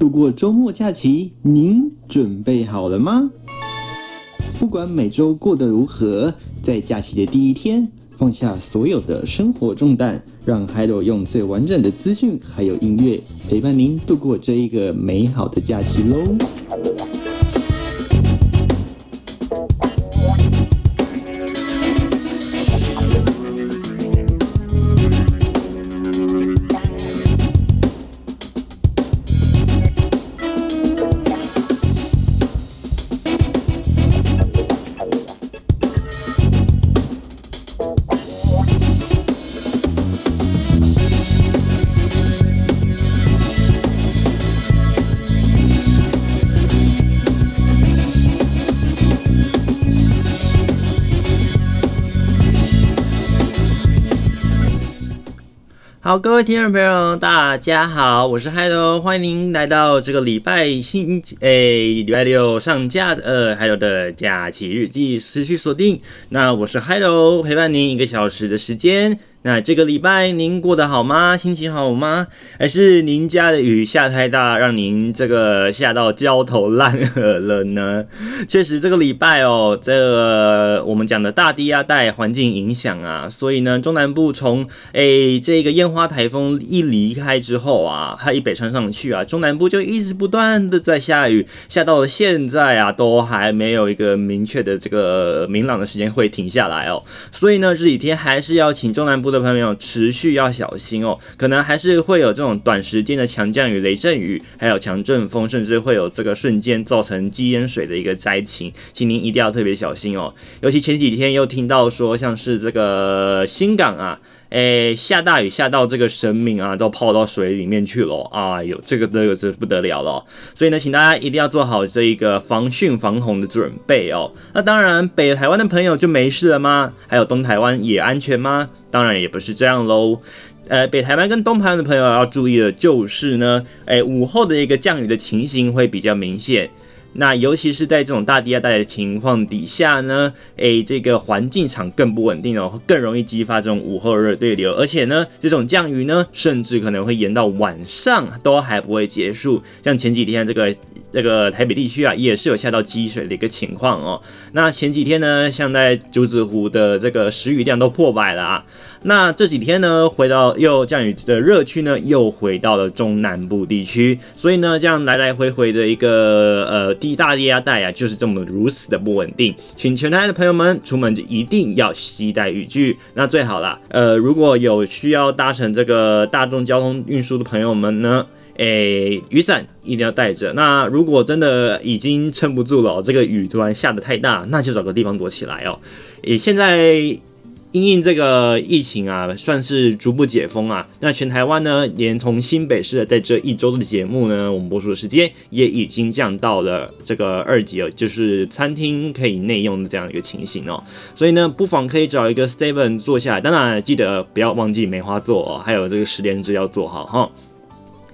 度过周末假期，您准备好了吗？不管每周过得如何，在假期的第一天，放下所有的生活重担，让海螺用最完整的资讯还有音乐陪伴您度过这一个美好的假期喽。好，各位听众朋友，大家好，我是嗨喽欢迎您来到这个礼拜星诶礼拜六上架的呃还有的假期日记，持续锁定。那我是嗨喽陪伴您一个小时的时间。那这个礼拜您过得好吗？心情好吗？还是您家的雨下太大，让您这个下到焦头烂额了呢？确实，这个礼拜哦，这我们讲的大低压带环境影响啊，所以呢，中南部从诶这个烟花台风一离开之后啊，它一北上上去啊，中南部就一直不断的在下雨，下到了现在啊，都还没有一个明确的这个明朗的时间会停下来哦。所以呢，这几天还是要请中南部。的朋友持续要小心哦，可能还是会有这种短时间的强降雨、雷阵雨，还有强阵风，甚至会有这个瞬间造成积淹水的一个灾情，请您一定要特别小心哦。尤其前几天又听到说，像是这个新港啊。诶，下大雨下到这个生命啊，都泡到水里面去了啊！有这个这个是不得了了，所以呢，请大家一定要做好这一个防汛防洪的准备哦。那当然，北台湾的朋友就没事了吗？还有东台湾也安全吗？当然也不是这样喽。呃，北台湾跟东台湾的朋友要注意的就是呢，诶，午后的一个降雨的情形会比较明显。那尤其是在这种大低压带的情况底下呢，诶，这个环境场更不稳定哦，更容易激发这种午后热对流，而且呢，这种降雨呢，甚至可能会延到晚上都还不会结束。像前几天这个这个台北地区啊，也是有下到积水的一个情况哦。那前几天呢，像在竹子湖的这个时雨量都破百了啊。那这几天呢，回到又降雨的热区呢，又回到了中南部地区，所以呢，这样来来回回的一个呃地大低压带啊，就是这么如此的不稳定。请全台的朋友们出门就一定要携带雨具，那最好啦。呃，如果有需要搭乘这个大众交通运输的朋友们呢，诶，雨伞一定要带着。那如果真的已经撑不住了，这个雨突然下的太大，那就找个地方躲起来哦。诶，现在。因应这个疫情啊，算是逐步解封啊。那全台湾呢，连从新北市的在这一周的节目呢，我们播出的时间也已经降到了这个二级哦，就是餐厅可以内用的这样一个情形哦。所以呢，不妨可以找一个 Steven 坐下来，当然记得不要忘记梅花座哦，还有这个实联制要做好哈。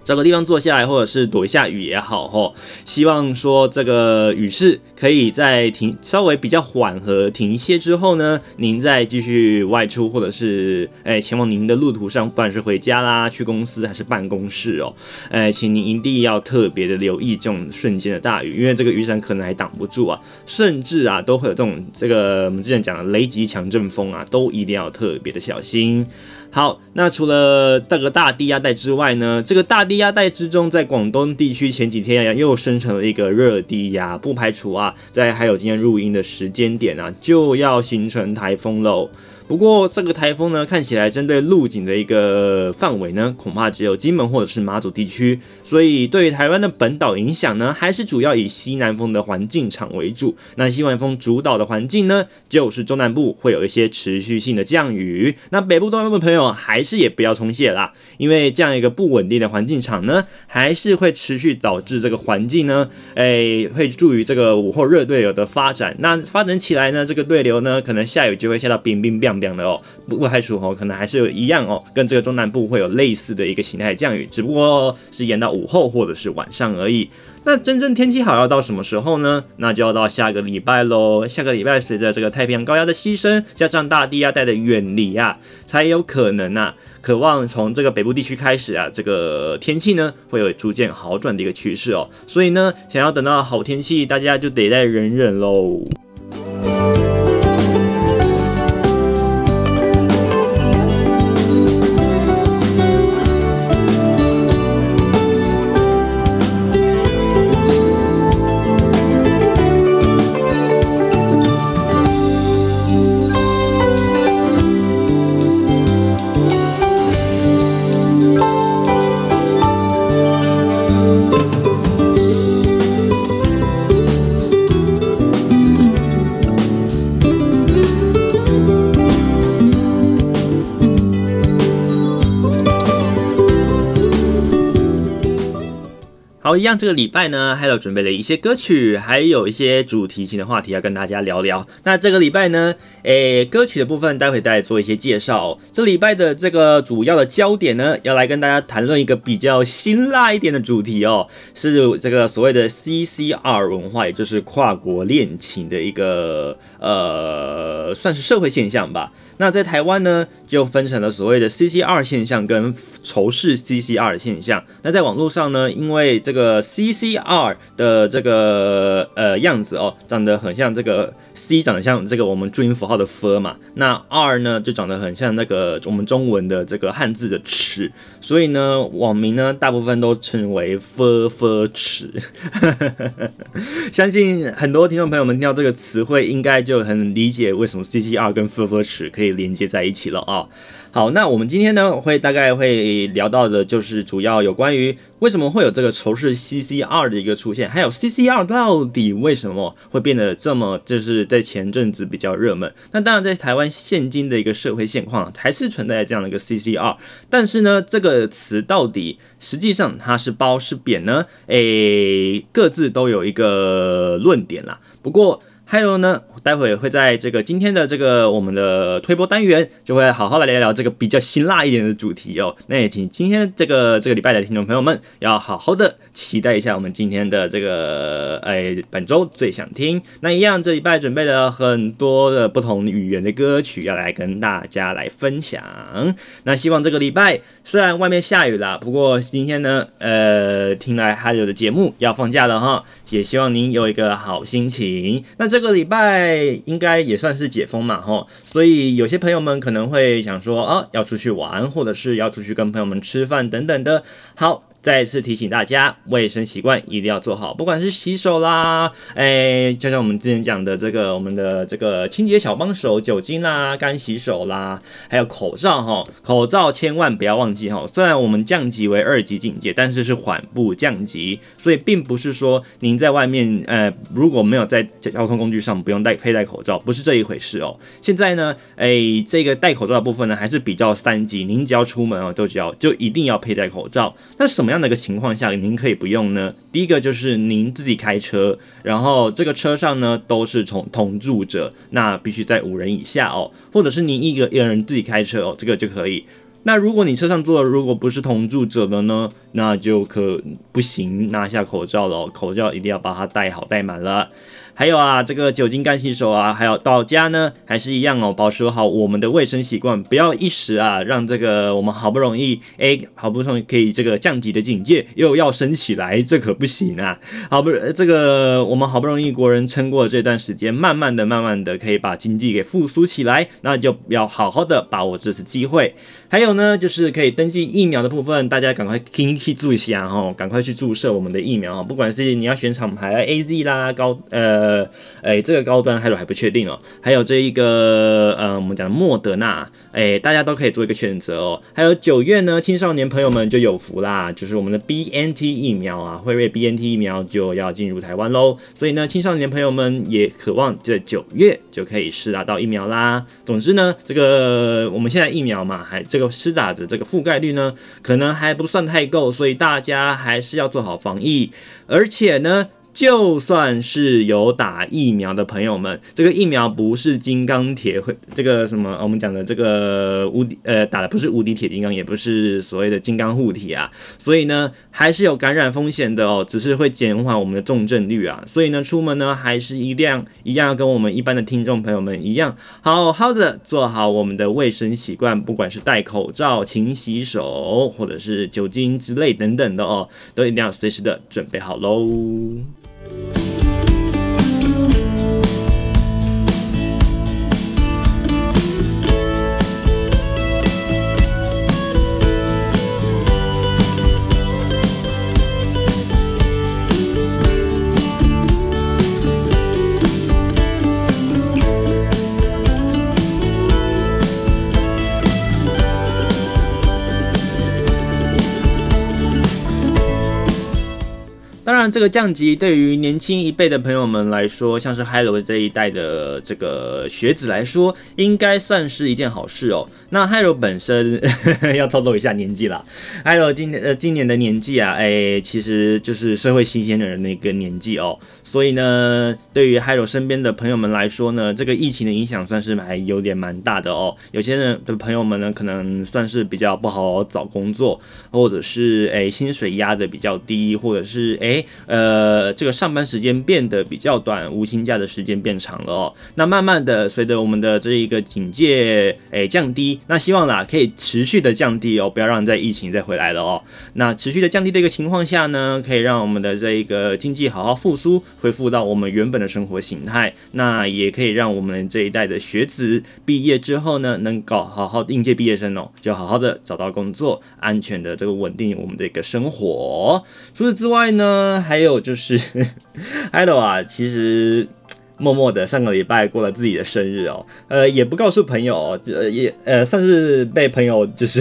找个地方坐下来，或者是躲一下雨也好吼。希望说这个雨势可以在停稍微比较缓和停歇之后呢，您再继续外出，或者是哎前往您的路途上，不管是回家啦、去公司还是办公室哦，哎，请您一定要特别的留意这种瞬间的大雨，因为这个雨伞可能还挡不住啊，甚至啊都会有这种这个我们之前讲的雷击强阵风啊，都一定要特别的小心。好，那除了这个大低压带之外呢，这个大低压带之中，在广东地区前几天又生成了一个热低压，不排除啊，在还有今天录音的时间点啊，就要形成台风喽。不过这个台风呢，看起来针对陆警的一个范围呢，恐怕只有金门或者是马祖地区，所以对于台湾的本岛影响呢，还是主要以西南风的环境场为主。那西南风主导的环境呢，就是中南部会有一些持续性的降雨。那北部、东南部的朋友还是也不要松懈啦，因为这样一个不稳定的环境场呢，还是会持续导致这个环境呢，诶，会助于这个午后热对流的发展。那发展起来呢，这个对流呢，可能下雨就会下到冰冰冰。凉凉的哦，不过排除哦，可能还是一样哦，跟这个中南部会有类似的一个形态降雨，只不过是延到午后或者是晚上而已。那真正天气好要到什么时候呢？那就要到下个礼拜喽。下个礼拜随着这个太平洋高压的牺牲，加上大地压带的远离啊，才有可能啊，渴望从这个北部地区开始啊，这个天气呢会有逐渐好转的一个趋势哦。所以呢，想要等到好天气，大家就得再忍忍喽。好，一样这个礼拜呢，还有准备了一些歌曲，还有一些主题性的话题要跟大家聊聊。那这个礼拜呢，诶，歌曲的部分待会再做一些介绍。这礼拜的这个主要的焦点呢，要来跟大家谈论一个比较辛辣一点的主题哦，是这个所谓的 CCR 文化，也就是跨国恋情的一个呃，算是社会现象吧。那在台湾呢，就分成了所谓的 CCR 现象跟仇视 CCR 的现象。那在网络上呢，因为这个 CCR 的这个呃样子哦，长得很像这个 C，长得像这个我们注音符号的 F 嘛。那 R 呢，就长得很像那个我们中文的这个汉字的尺。所以呢，网民呢大部分都称为 F F 尺。相信很多听众朋友们听到这个词汇，应该就很理解为什么 CCR 跟 F F 尺可以连接在一起了啊。好，那我们今天呢会大概会聊到的，就是主要有关于为什么会有这个仇视 CCR 的一个出现，还有 CCR 到底为什么会变得这么，就是在前阵子比较热门。那当然，在台湾现今的一个社会现况，还是存在这样的一个 CCR。但是呢，这个词到底实际上它是褒是贬呢？诶，各自都有一个论点啦。不过，还有呢，待会会在这个今天的这个我们的推播单元，就会好好来聊一聊这个比较辛辣一点的主题哦。那也请今天这个这个礼拜的听众朋友们，要好好的期待一下我们今天的这个哎本周最想听。那一样，这礼拜准备了很多的不同语言的歌曲要来跟大家来分享。那希望这个礼拜虽然外面下雨了，不过今天呢，呃，听来还有的节目要放假了哈，也希望您有一个好心情。那这。这个礼拜应该也算是解封嘛，吼，所以有些朋友们可能会想说，啊，要出去玩，或者是要出去跟朋友们吃饭等等的，好。再次提醒大家，卫生习惯一定要做好，不管是洗手啦，哎，就像我们之前讲的这个，我们的这个清洁小帮手，酒精啦、干洗手啦，还有口罩哈，口罩千万不要忘记哈。虽然我们降级为二级警戒，但是是缓步降级，所以并不是说您在外面，呃，如果没有在交通工具上不用戴佩戴口罩，不是这一回事哦。现在呢，哎，这个戴口罩的部分呢，还是比较三级，您只要出门哦，都只要就一定要佩戴口罩。那什么样？这样的一个情况下，您可以不用呢？第一个就是您自己开车，然后这个车上呢都是从同住者，那必须在五人以下哦，或者是您一个一个人自己开车哦，这个就可以。那如果你车上坐的如果不是同住者的呢，那就可不行，拿下口罩了，口罩一定要把它戴好戴满了。还有啊，这个酒精干洗手啊，还有到家呢，还是一样哦，保持好我们的卫生习惯，不要一时啊，让这个我们好不容易哎，好不容易可以这个降级的警戒又要升起来，这可不行啊！好不，这个我们好不容易国人撑过这段时间，慢慢的、慢慢的可以把经济给复苏起来，那就要好好的把握这次机会。还有呢，就是可以登记疫苗的部分，大家赶快听去注意一下哈，赶快去注射我们的疫苗，不管是你要选厂牌 AZ 啦，高呃，哎、这个高端还有还不确定哦，还有这一个呃，我们讲的莫德纳，哎、大家都可以做一个选择哦。还有九月呢，青少年朋友们就有福啦，就是我们的 BNT 疫苗啊，辉瑞 BNT 疫苗就要进入台湾喽，所以呢，青少年朋友们也渴望在九月就可以施打到疫苗啦。总之呢，这个我们现在疫苗嘛，还。这个施打的这个覆盖率呢，可能还不算太够，所以大家还是要做好防疫。而且呢，就算是有打疫苗的朋友们，这个疫苗不是金刚铁，会这个什么我们讲的这个无敌呃打的不是无敌铁金刚，也不是所谓的金刚护体啊，所以呢还是有感染风险的哦，只是会减缓我们的重症率啊，所以呢出门呢还是一样一样要跟我们一般的听众朋友们一样，好好的做好我们的卫生习惯，不管是戴口罩、勤洗手，或者是酒精之类等等的哦，都一定要随时的准备好喽。这个降级对于年轻一辈的朋友们来说，像是 Hello 这一代的这个学子来说，应该算是一件好事哦。那 Hello 本身 要透露一下年纪了，Hello 今年呃今年的年纪啊，哎，其实就是社会新鲜人的那个年纪哦。所以呢，对于 Hello 身边的朋友们来说呢，这个疫情的影响算是还有点蛮大的哦。有些人的朋友们呢，可能算是比较不好找工作，或者是哎薪水压得比较低，或者是哎。呃，这个上班时间变得比较短，无薪假的时间变长了哦。那慢慢的，随着我们的这一个警戒诶降低，那希望啦可以持续的降低哦，不要让在疫情再回来了哦。那持续的降低的一个情况下呢，可以让我们的这一个经济好好复苏，恢复到我们原本的生活形态。那也可以让我们这一代的学子毕业之后呢，能搞好好应届毕业生哦，就好好的找到工作，安全的这个稳定我们的一个生活。除此之外呢。还有就是，Hello 啊，其实默默的上个礼拜过了自己的生日哦，呃，也不告诉朋友，呃，也呃，算是被朋友就是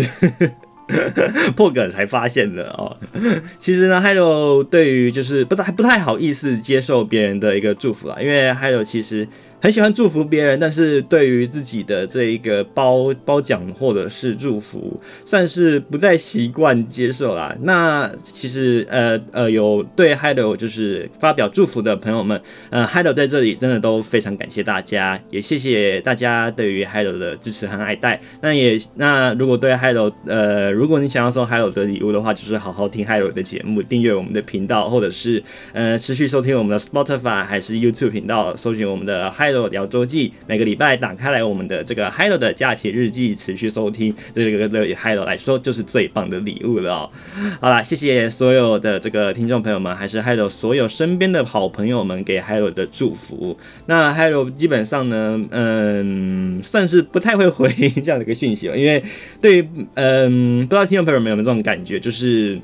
破梗才发现的哦。其实呢，Hello 对于就是不太不太好意思接受别人的一个祝福啊，因为 Hello 其实。很喜欢祝福别人，但是对于自己的这一个褒褒奖或者是祝福，算是不太习惯接受啦。那其实呃呃有对 Hello 就是发表祝福的朋友们，呃 Hello 在这里真的都非常感谢大家，也谢谢大家对于 Hello 的支持和爱戴。那也那如果对 Hello 呃如果你想要送 Hello 的礼物的话，就是好好听 Hello 的节目，订阅我们的频道，或者是呃持续收听我们的 Spotify 还是 YouTube 频道，搜寻我们的 Hello。聊周记，每个礼拜打开来我们的这个 Hello 的假期日记，持续收听，这个对 Hello 来说就是最棒的礼物了。好啦，谢谢所有的这个听众朋友们，还是 Hello 所有身边的好朋友们给 Hello 的祝福。那 Hello 基本上呢，嗯，算是不太会回应这样的一个讯息了，因为对于嗯，不知道听众朋友们有没有这种感觉，就是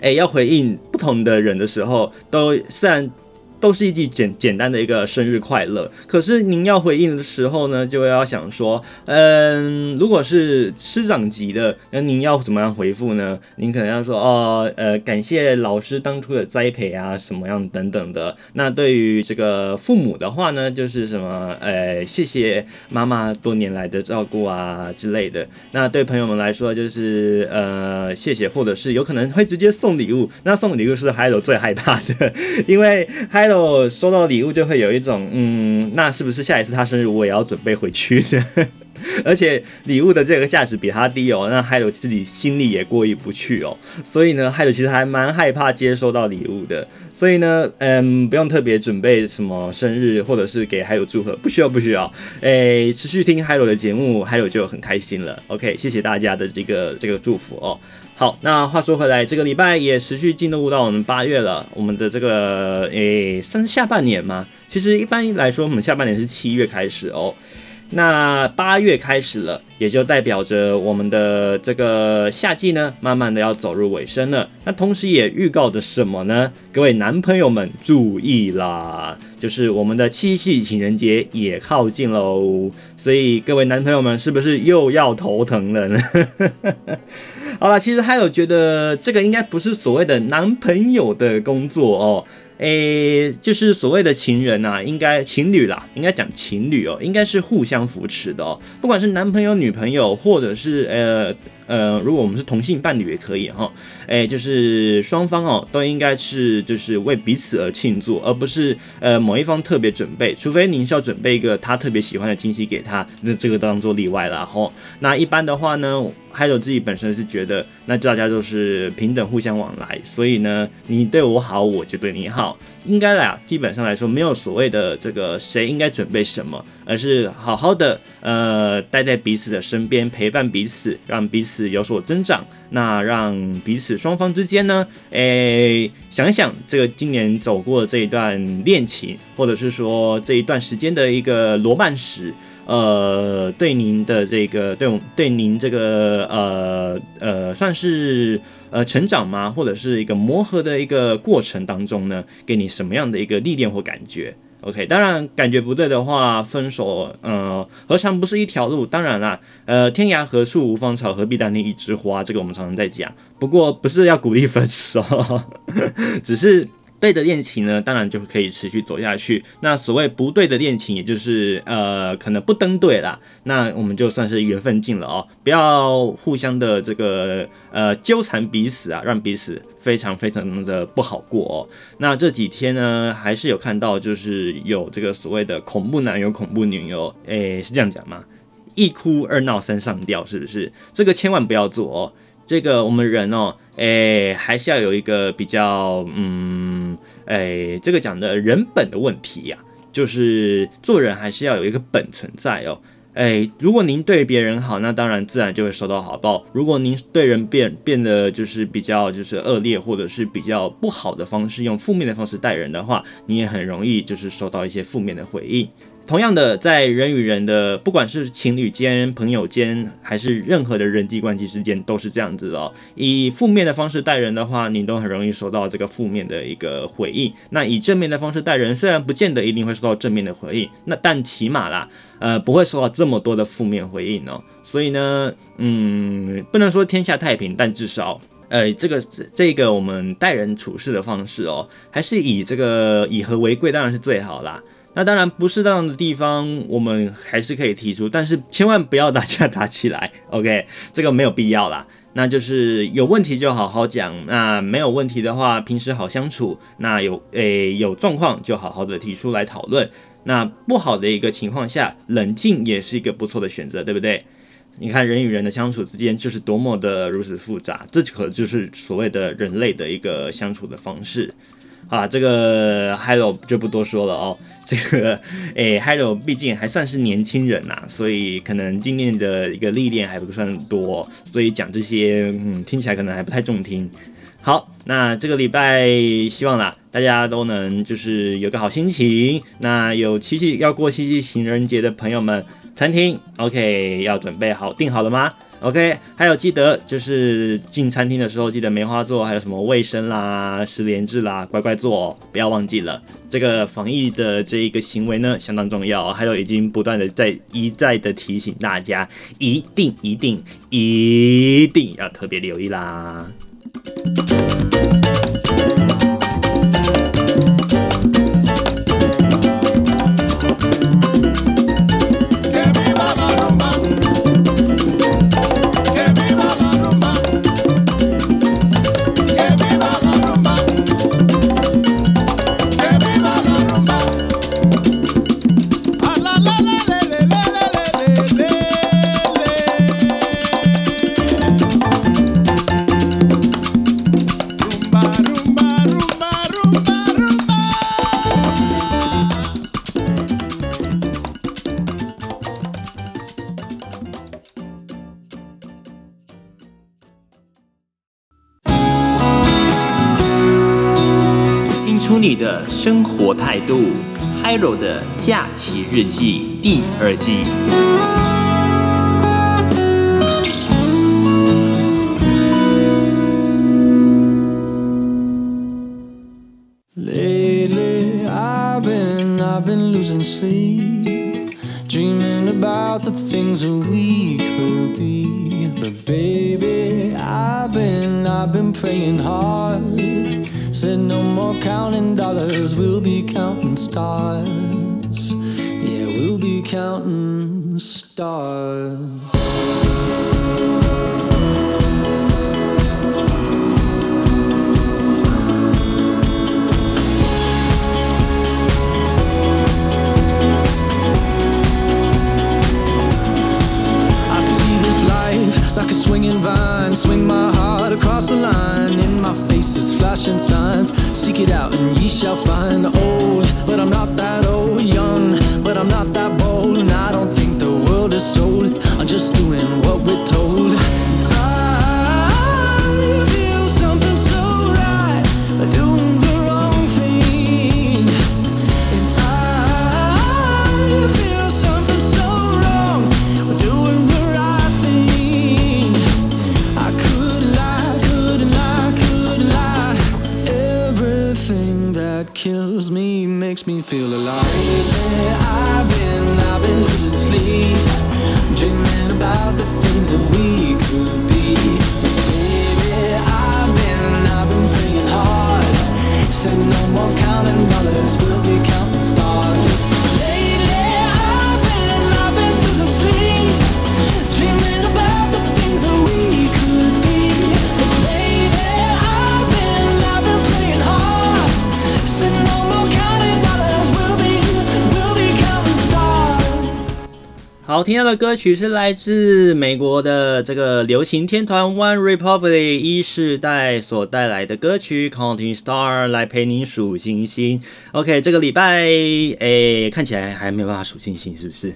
哎，要回应不同的人的时候，都虽然。都是一句简简单的一个生日快乐，可是您要回应的时候呢，就要想说，嗯，如果是师长级的，那您要怎么样回复呢？您可能要说，哦，呃，感谢老师当初的栽培啊，什么样等等的。那对于这个父母的话呢，就是什么，呃，谢谢妈妈多年来的照顾啊之类的。那对朋友们来说，就是呃，谢谢，或者是有可能会直接送礼物。那送礼物是孩子最害怕的，因为孩收到礼物就会有一种，嗯，那是不是下一次他生日我也要准备回去？而且礼物的这个价值比他低哦，那 Hello 自己心里也过意不去哦。所以呢，Hello 其实还蛮害怕接收到礼物的。所以呢，嗯，不用特别准备什么生日或者是给 Hello 祝贺，不需要不需要。哎，持续听 Hello 的节目，Hello 就很开心了。OK，谢谢大家的这个这个祝福哦。好，那话说回来，这个礼拜也持续进入到我们八月了。我们的这个诶，算是下半年吗。其实一般来说，我们下半年是七月开始哦。那八月开始了，也就代表着我们的这个夏季呢，慢慢的要走入尾声了。那同时也预告着什么呢？各位男朋友们注意啦，就是我们的七夕情人节也靠近喽。所以各位男朋友们是不是又要头疼了呢？好了，其实还有觉得这个应该不是所谓的男朋友的工作哦。诶、就是所谓的情人呐、应该情侣啦，应该讲情侣哦，应该是互相扶持的哦。不管是男朋友、女朋友，或者是呃呃，如果我们是同性伴侣也可以哈，哎，就是双方哦都应该是就是为彼此而庆祝，而不是呃某一方特别准备，除非您是要准备一个他特别喜欢的惊喜给他，那这个当做例外了哈。那一般的话呢，还有自己本身是觉得，那大家都是平等互相往来，所以呢，你对我好，我就对你好，应该啦，基本上来说没有所谓的这个谁应该准备什么，而是好好的呃待在彼此的身边，陪伴彼此，让彼此有所增长。那让彼此双方之间呢，诶、想想这个今年走过的这一段恋情，或者是说这一段时间的一个罗曼史，呃，对您的这个对对您这个呃呃算是呃成长吗？或者是一个磨合的一个过程当中呢，给你什么样的一个历练或感觉？OK，当然感觉不对的话，分手，呃，何尝不是一条路？当然啦，呃，天涯何处无芳草，何必单恋一枝花？这个我们常常在讲。不过不是要鼓励分手，只是。对的恋情呢，当然就可以持续走下去。那所谓不对的恋情，也就是呃，可能不登对啦。那我们就算是缘分尽了哦，不要互相的这个呃纠缠彼此啊，让彼此非常非常的不好过哦。那这几天呢，还是有看到，就是有这个所谓的恐怖男友、恐怖女友，诶，是这样讲吗？一哭二闹三上吊，是不是？这个千万不要做哦。这个我们人哦，诶，还是要有一个比较，嗯，诶，这个讲的人本的问题呀，就是做人还是要有一个本存在哦，诶，如果您对别人好，那当然自然就会收到好报；如果您对人变变得就是比较就是恶劣，或者是比较不好的方式，用负面的方式待人的话，你也很容易就是收到一些负面的回应。同样的，在人与人的，不管是情侣间、朋友间，还是任何的人际关系之间，都是这样子哦。以负面的方式待人的话，你都很容易收到这个负面的一个回应。那以正面的方式待人，虽然不见得一定会收到正面的回应，那但起码啦，呃，不会收到这么多的负面回应哦。所以呢，嗯，不能说天下太平，但至少，呃，这个这个我们待人处事的方式哦，还是以这个以和为贵，当然是最好啦。那当然不适当的地方，我们还是可以提出，但是千万不要打架打起来，OK？这个没有必要啦。那就是有问题就好好讲，那没有问题的话，平时好相处。那有诶、有状况就好好的提出来讨论。那不好的一个情况下，冷静也是一个不错的选择，对不对？你看人与人的相处之间就是多么的如此复杂，这可就是所谓的人类的一个相处的方式。啊，这个 Hello 就不多说了哦。这个，诶，Hello 毕竟还算是年轻人呐，所以可能经验的一个历练还不算多，所以讲这些，嗯，听起来可能还不太中听。好，那这个礼拜希望啦，大家都能就是有个好心情。那有七夕要过七夕情人节的朋友们，餐厅 OK 要准备好，订好了吗？OK，还有记得就是进餐厅的时候记得梅花座，还有什么卫生啦、十连制啦，乖乖坐哦，不要忘记了。这个防疫的这一个行为呢，相当重要。还有已经不断的在一再的提醒大家，一定一定一定要特别留意啦。出你的生活态度。Hiro 的假期日记第二季。stars. Yeah, we'll be counting stars. like a swinging vine. Swing my heart across the line. In my face is flashing signs. Seek it out and ye shall find. Oh. Just doing what we're told. I feel something so right, doing the wrong thing. And I feel something so wrong, doing the right thing. I could lie, could lie, could lie. Everything that kills me makes me feel alive. 好，听到的歌曲是来自美国的这个流行天团 One Republic 一世代所带来的歌曲《Counting Star》，来陪您数星星。OK，这个礼拜诶，看起来还没有办法数星星，是不是？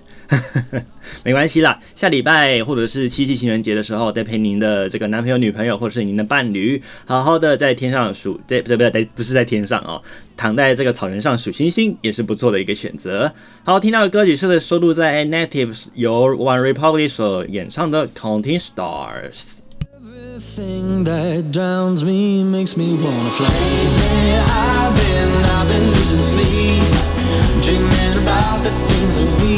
没关系啦，下礼拜或者是七夕情人节的时候，再陪您的这个男朋友、女朋友或者是您的伴侣，好好的在天上数，对不对？不对，不是在天上哦，躺在这个草原上数星星，也是不错的一个选择。好，听到的歌曲是收录在 Natives 由 One Republic 所演唱的《Counting Stars》。Everything that drowns me makes me wanna fly. Lately, I've been, I've been losing sleep, dreaming about the things that we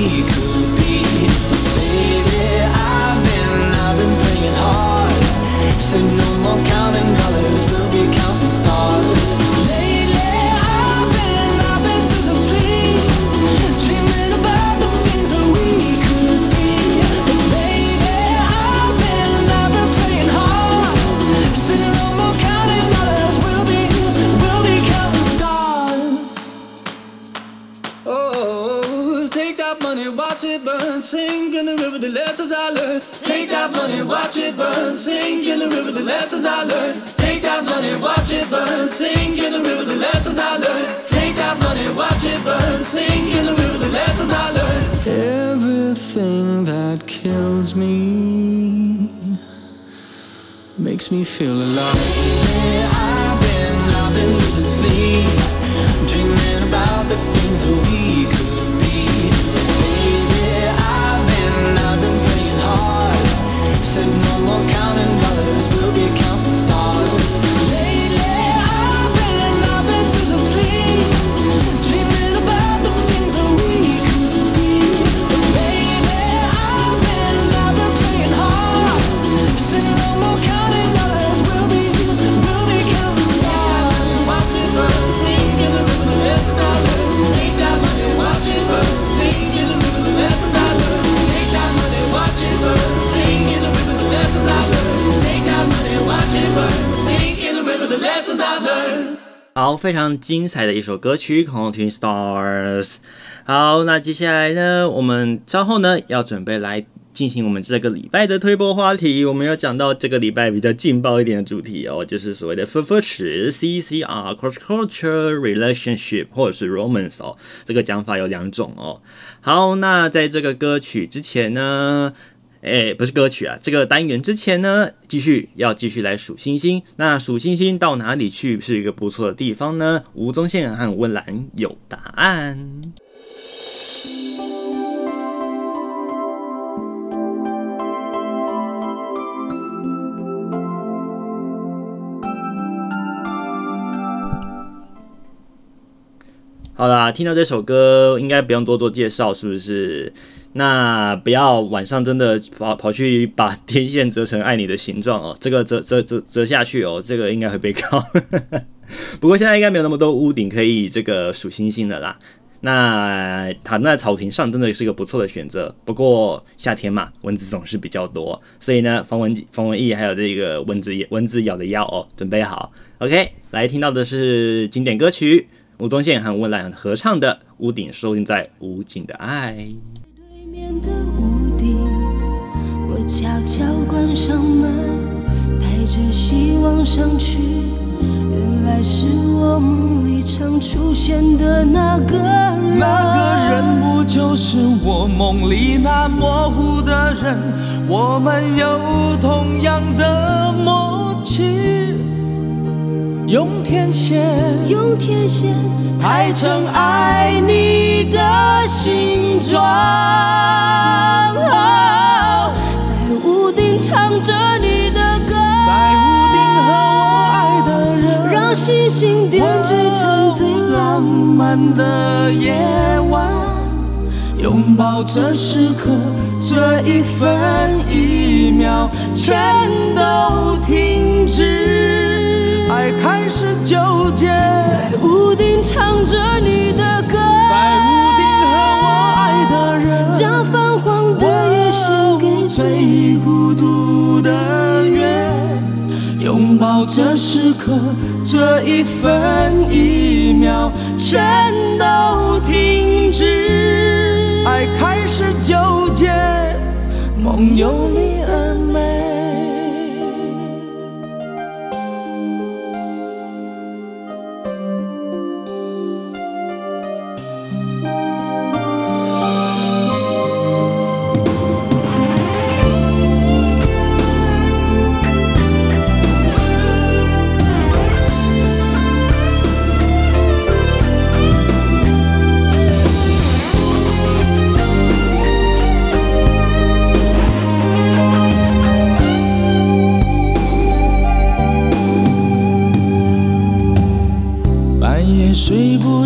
in the river, the lessons I learned. Take that money, watch it burn, sink in the river, the lessons I learned. Take that money, watch it burn, sink in the river, the lessons I learned. Take that money, watch it burn, sink in the river, the lessons I learned. Everything that kills me makes me feel alive. I've been, I've been losing sleep, 非常精彩的一首歌曲《Counting Stars》。好，那接下来呢，我们稍后呢要准备来进行我们这个礼拜的推播话题。我们要讲到这个礼拜比较劲爆一点的主题哦，就是所谓的 FF 词 CCR Cross Culture Relationship 或者是 Romance 哦，这个讲法有两种哦。好，那在这个歌曲之前呢，哎，不是歌曲啊，这个单元之前呢，继续要继续来数星星。那数星星到哪里去是一个不错的地方呢？吴宗宪和温岚有答案。好啦，听到这首歌应该不用多做介绍，是不是？那不要晚上真的跑跑去把天线折成爱你的形状哦，这个折折折折下去哦，这个应该会被告。不过现在应该没有那么多屋顶可以这个数星星的啦。那躺在草坪上真的是一个不错的选择。不过夏天嘛，蚊子总是比较多，所以呢，防蚊防蚊液还有这个蚊子蚊子咬的药哦，准备好。OK，来听到的是经典歌曲，吴宗宪和温岚合唱的《屋顶》，收录在《无尽的爱》。对面的屋顶，我悄悄关上门，带着希望上去。原来是我梦里常出现的那个人。那个人不就是我梦里那模糊的人？我们有同样的默契，用天线，用天线排成爱你的形状。在屋顶唱着你的歌，在屋顶和我爱的人，让星星点缀成最浪漫的夜晚。拥抱这时刻，这一分一秒全都停止，爱开始纠结。在屋顶唱着你的歌，在屋顶和我爱的人，将泛黄的夜献给最孤独的月。拥抱这时刻，这一分一秒全都停止。爱开始纠结，梦有你而美。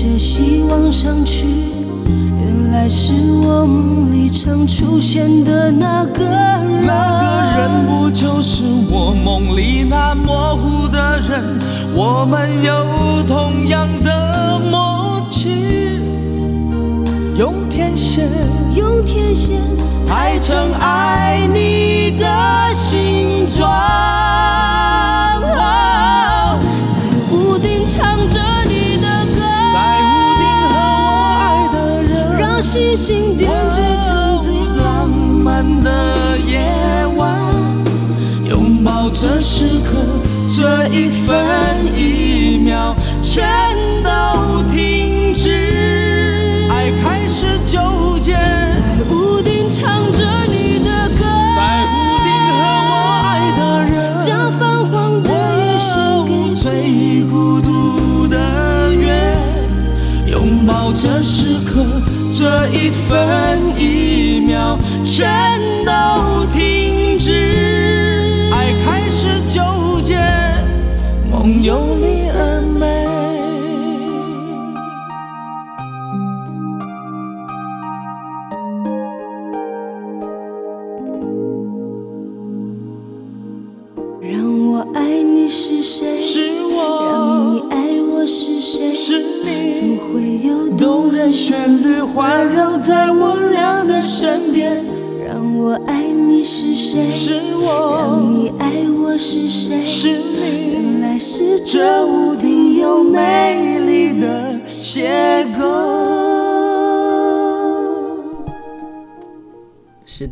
带着希望上去，原来是我梦里常出现的那个人。那个人不就是我梦里那模糊的人？我们有同样的默契，用天线，用天线排成爱你的星星点缀成最浪漫的夜晚，拥抱这时刻，这一分一秒这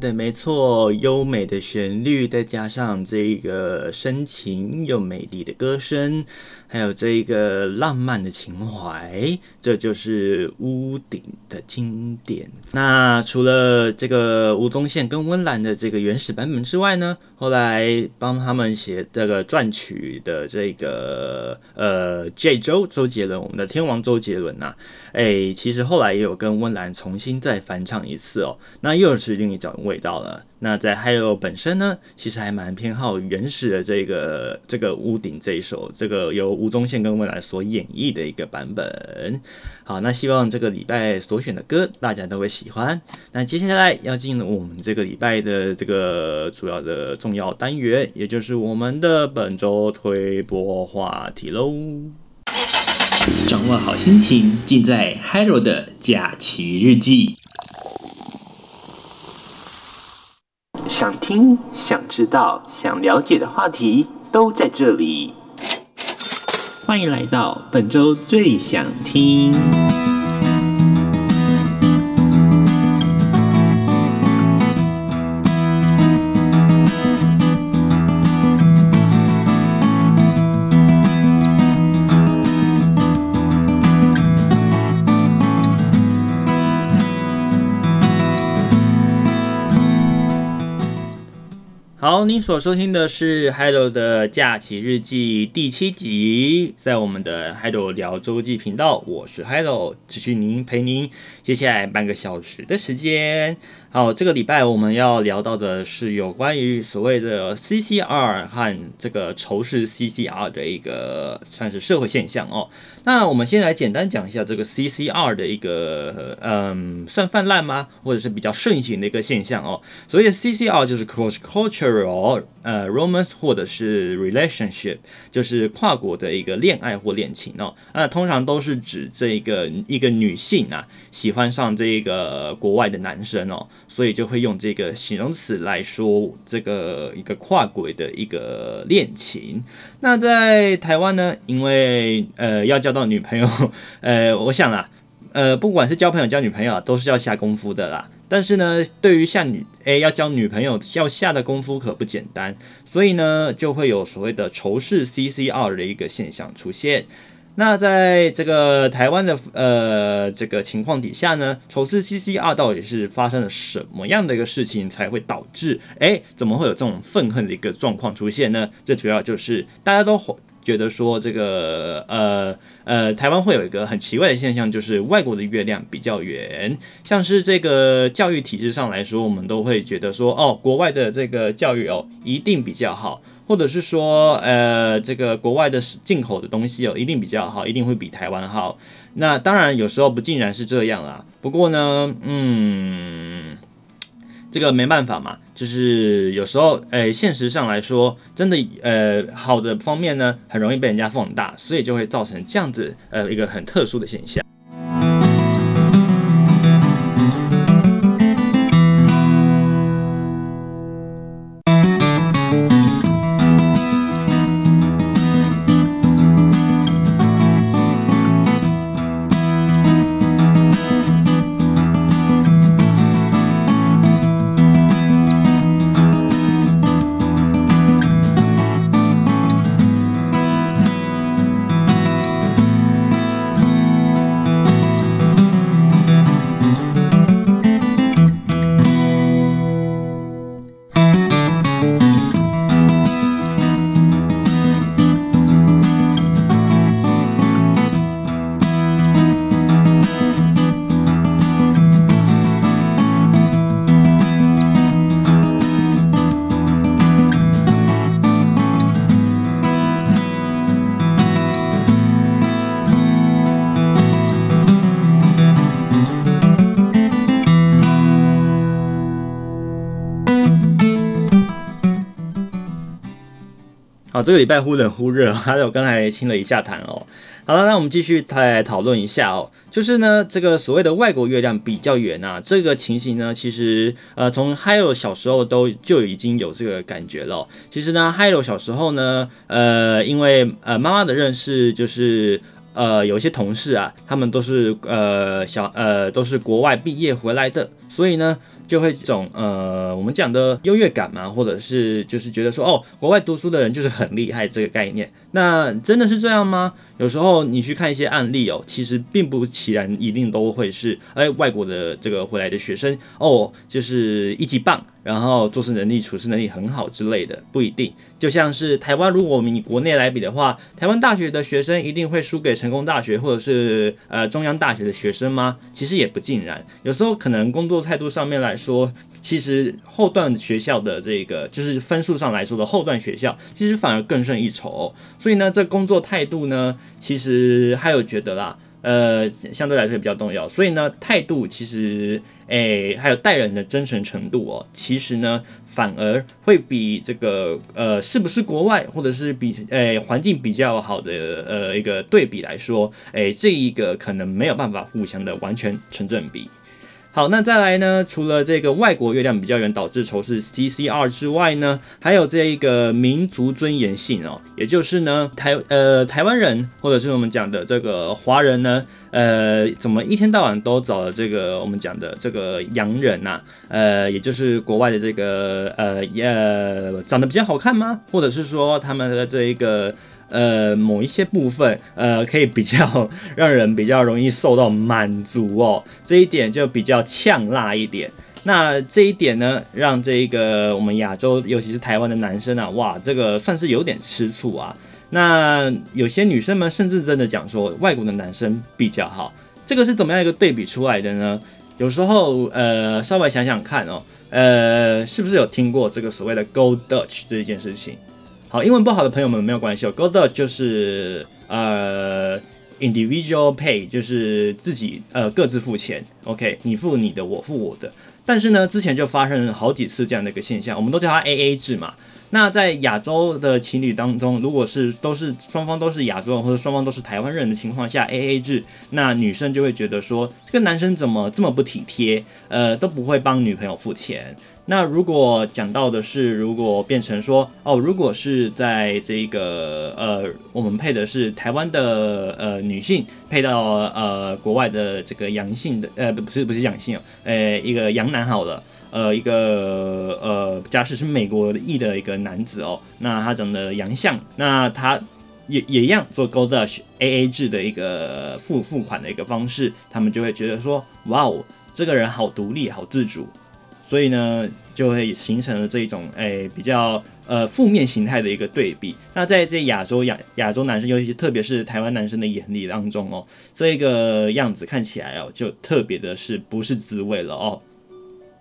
对，没错，优美的旋律，再加上这个深情又美丽的歌声，还有这一个浪漫的情怀，这就是屋顶的经典。那除了这个吴宗宪跟温岚的这个原始版本之外呢，后来帮他们写这个撰曲的这个呃 J 周周杰伦，我们的天王周杰伦呐、啊，哎，其实后来也有跟温岚重新再翻唱一次哦，那又是另一种味道了。那在 Hido 本身呢，其实还蛮偏好原始的这个这个屋顶这一首，这个由吴宗宪跟温岚所演绎的一个版本。好，那希望这个礼拜所选的歌大家都会喜欢。那接下来要进入我们这个礼拜的这个主要的重要单元，也就是我们的本周推播话题喽。掌握好心情，尽在 Hiro 的假期日记。想听、想知道、想了解的话题都在这里。欢迎来到本周最想听。您所收听的是 Hello 的假期日记第七集，在我们的 Hello 聊周记频道，我是 Hello，持续您陪您接下来半个小时的时间。好，这个礼拜我们要聊到的是有关于所谓的 CCR 和这个仇视 CCR 的一个算是社会现象哦。那我们先来简单讲一下这个 CCR 的一个嗯，算泛滥吗？或者是比较盛行的一个现象哦。所谓的 CCR 就是 cross cultural 呃 romance 或者是 relationship，就是跨国的一个恋爱或恋情哦。那通常都是指这个一个女性啊喜欢上这个国外的男生哦。所以就会用这个形容词来说这个一个跨国的一个恋情。那在台湾呢，因为呃要交到女朋友，呃，我想啦，呃，不管是交朋友交女朋友都是要下功夫的啦。但是呢，对于下女，诶，要交女朋友要下的功夫可不简单，所以呢，就会有所谓的仇视 CCR 的一个现象出现。那在这个台湾的呃这个情况底下呢，仇视 CCR 到底是发生了什么样的一个事情才会导致诶，怎么会有这种愤恨的一个状况出现呢？这主要就是大家都觉得说这个呃呃台湾会有一个很奇怪的现象，就是外国的月亮比较圆，像是这个教育体制上来说，我们都会觉得说哦，国外的这个教育哦一定比较好。或者是说，呃，这个国外的进口的东西哦，一定比较好，一定会比台湾好。那当然有时候不尽然是这样啊。不过呢，嗯，这个没办法嘛，就是有时候，呃，现实上来说，真的，呃，好的方面呢，很容易被人家放大，所以就会造成这样子，呃，一个很特殊的现象。这个礼拜忽冷忽热，还有刚才清了一下痰哦。好了，那我们继续再讨论一下哦。就是呢，这个所谓的外国月亮比较圆啊，这个情形呢，其实呃，从 Hiro 小时候都就已经有这个感觉了。其实呢，Hiro 小时候呢，呃，因为呃妈妈的认识，就是呃有些同事啊，他们都是呃小呃都是国外毕业回来的，所以呢。就会一种呃，我们讲的优越感嘛，或者是就是觉得说，哦，国外读书的人就是很厉害这个概念，那真的是这样吗？有时候你去看一些案例哦，其实并不其然一定都会是，哎，外国的这个回来的学生哦，就是一级棒。然后做事能力、处事能力很好之类的，不一定。就像是台湾，如果我们以国内来比的话，台湾大学的学生一定会输给成功大学或者是呃中央大学的学生吗？其实也不尽然。有时候可能工作态度上面来说，其实后段学校的这个就是分数上来说的后段学校，其实反而更胜一筹。所以呢，这工作态度呢，其实还有觉得啦。呃，相对来说比较重要。所以呢，态度其实，诶，还有待人的真诚程度哦，其实呢，反而会比这个呃，是不是国外，或者是比诶环境比较好的呃一个对比来说，诶，这一个可能没有办法互相的完全成正比。好，那再来呢？除了这个外国月亮比较圆导致仇视 CCR 之外呢，还有这一个民族尊严性哦，也就是呢台呃台湾人或者是我们讲的这个华人呢，呃，怎么一天到晚都找了这个我们讲的这个洋人呐、呃，也就是国外的这个呃呃长得比较好看吗？或者是说他们的这一个。呃，某一些部分，呃，可以比较让人比较容易受到满足哦，这一点就比较呛辣一点。那这一点呢，让这个我们亚洲，尤其是台湾的男生啊，哇，这个算是有点吃醋啊。那有些女生们甚至真的讲说，外国的男生比较好，这个是怎么样一个对比出来的呢？有时候，呃，稍微想想看哦，呃，是不是有听过这个所谓的 Go Dutch 这一件事情？好，英文不好的朋友们没有关系哦。Go Dutch 就是呃 individual pay，就是自己呃各自付钱。OK，你付你的，我付我的。但是呢，之前就发生了好几次这样的一个现象，我们都叫它 AA 制嘛。那在亚洲的情侣当中，如果是都是双方都是亚洲人或者双方都是台湾人的情况下，AA 制，那女生就会觉得说，这个男生怎么这么不体贴，呃，都不会帮女朋友付钱。那如果讲到的是，如果变成说哦，如果是在这个呃，我们配的是台湾的呃女性配到呃国外的这个阳性的呃不是不是阳性哦，呃一个洋男好了，呃一个呃假设是美国裔的一个男子哦，那他长得洋相，那他也也一样做 Go Dutch AA 制的一个付付款的一个方式，他们就会觉得说哇哦，这个人好独立，好自主。所以呢，就会形成了这一种诶、比较呃负面形态的一个对比。那在这亚洲亚亚洲男生，尤其特别是台湾男生的眼里当中哦，这个样子看起来哦，就特别的是不是滋味了哦。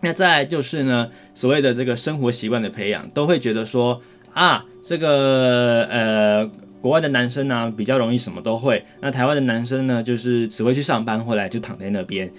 那再就是呢，所谓的这个生活习惯的培养，都会觉得说啊，这个呃国外的男生呢、比较容易什么都会，那台湾的男生呢就是只会去上班，回来就躺在那边。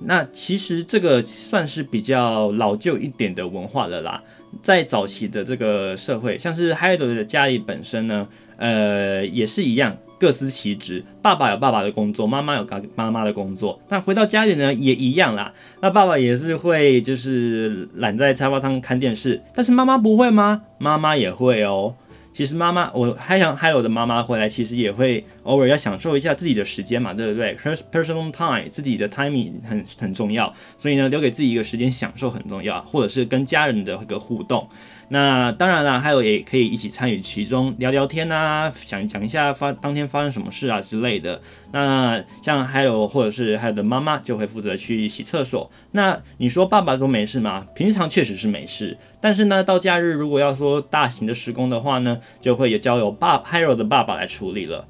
那其实这个算是比较老旧一点的文化了啦。在早期的这个社会，像是 Hyde 的家里本身呢，呃，也是一样，各司其职。爸爸有爸爸的工作，妈妈有妈妈的工作。但回到家里呢，也一样啦。那爸爸也是会就是懒在沙发上看电视，但是妈妈不会吗？妈妈也会哦。其实妈妈，我还想还有的妈妈回来，其实也会偶尔要享受一下自己的时间嘛，对不对？Personal time，自己的 timing 很很重要，所以呢，留给自己一个时间享受很重要，或者是跟家人的一个互动。那当然啦，还有也可以一起参与其中，聊聊天啊，想讲一下发当天发生什么事啊之类的。那像还有或者是还有的妈妈就会负责去洗厕所。那你说爸爸都没事吗？平常确实是没事，但是呢，到假日如果要说大型的施工的话呢，就会也交由爸 Hiro 的爸爸来处理了。